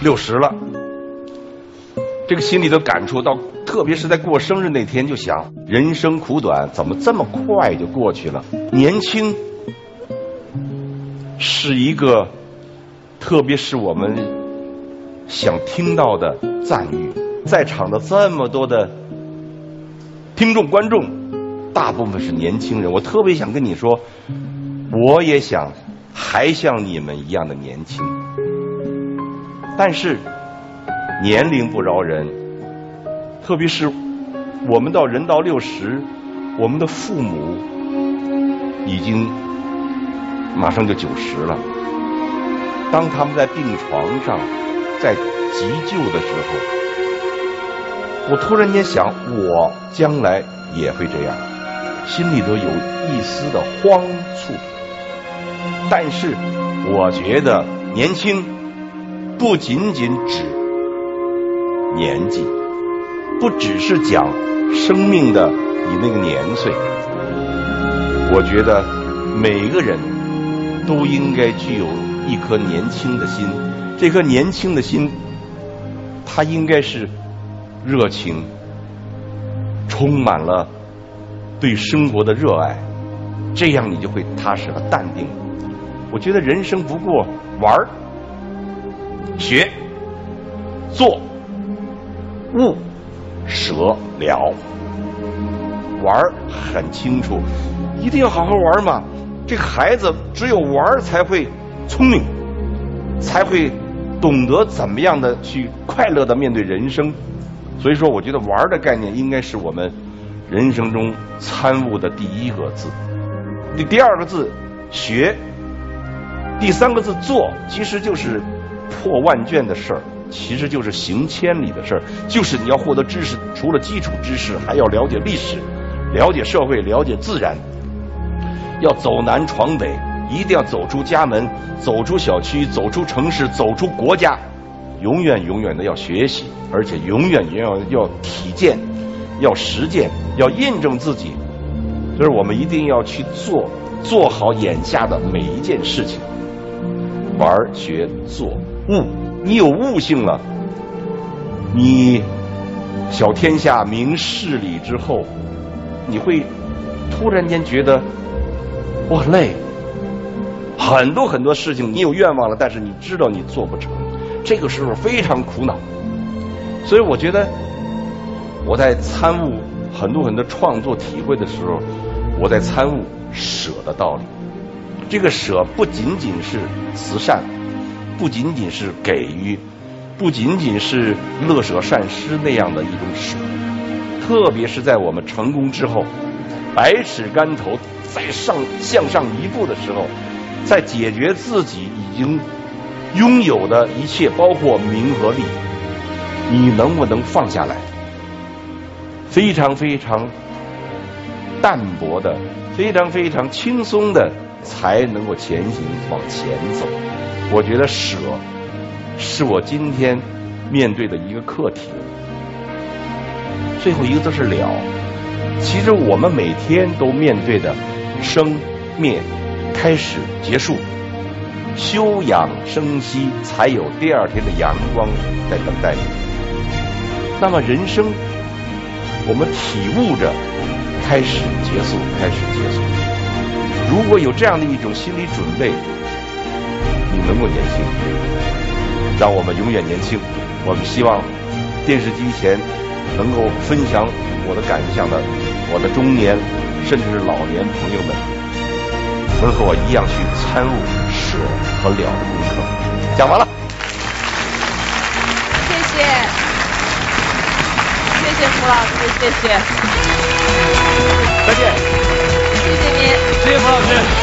六十了，这个心里的感触到，特别是在过生日那天，就想人生苦短，怎么这么快就过去了？年轻是一个，特别是我们想听到的赞誉。在场的这么多的听众观众，大部分是年轻人，我特别想跟你说，我也想还像你们一样的年轻。但是年龄不饶人，特别是我们到人到六十，我们的父母已经马上就九十了。当他们在病床上在急救的时候，我突然间想，我将来也会这样，心里头有一丝的慌促。但是我觉得年轻。不仅仅指年纪，不只是讲生命的你那个年岁，我觉得每个人都应该具有一颗年轻的心。这颗年轻的心，它应该是热情，充满了对生活的热爱，这样你就会踏实和淡定。我觉得人生不过玩儿。学、做、悟、舍、了，玩很清楚，一定要好好玩嘛。这孩子只有玩才会聪明，才会懂得怎么样的去快乐的面对人生。所以说，我觉得玩的概念应该是我们人生中参悟的第一个字。第第二个字学，第三个字做，其实就是。破万卷的事儿，其实就是行千里的事儿。就是你要获得知识，除了基础知识，还要了解历史，了解社会，了解自然。要走南闯北，一定要走出家门，走出小区，走出城市，走出国家。永远永远的要学习，而且永远也要要体践，要实践，要印证自己。所以我们一定要去做，做好眼下的每一件事情，玩、学、做。悟，你有悟性了，你小天下明事理之后，你会突然间觉得我很累，很多很多事情你有愿望了，但是你知道你做不成，这个时候非常苦恼。所以我觉得我在参悟很多很多创作体会的时候，我在参悟舍的道理。这个舍不仅仅是慈善。不仅仅是给予，不仅仅是乐舍善施那样的一种舍，特别是在我们成功之后，百尺竿头再上向上一步的时候，在解决自己已经拥有的一切，包括名和利，你能不能放下来？非常非常淡薄的，非常非常轻松的，才能够前行往前走。我觉得舍是我今天面对的一个课题。最后一个字是了。其实我们每天都面对的生灭、开始、结束、休养生息，才有第二天的阳光在等待你。那么人生，我们体悟着开始、结束、开始、结束。如果有这样的一种心理准备。你能够年轻，让我们永远年轻。我们希望电视机前能够分享我的感想的，我的中年甚至是老年朋友们，能和我一样去参悟舍和了的功课。讲完了，谢谢，谢谢胡老师，谢谢，再见，谢谢您，谢谢胡老师。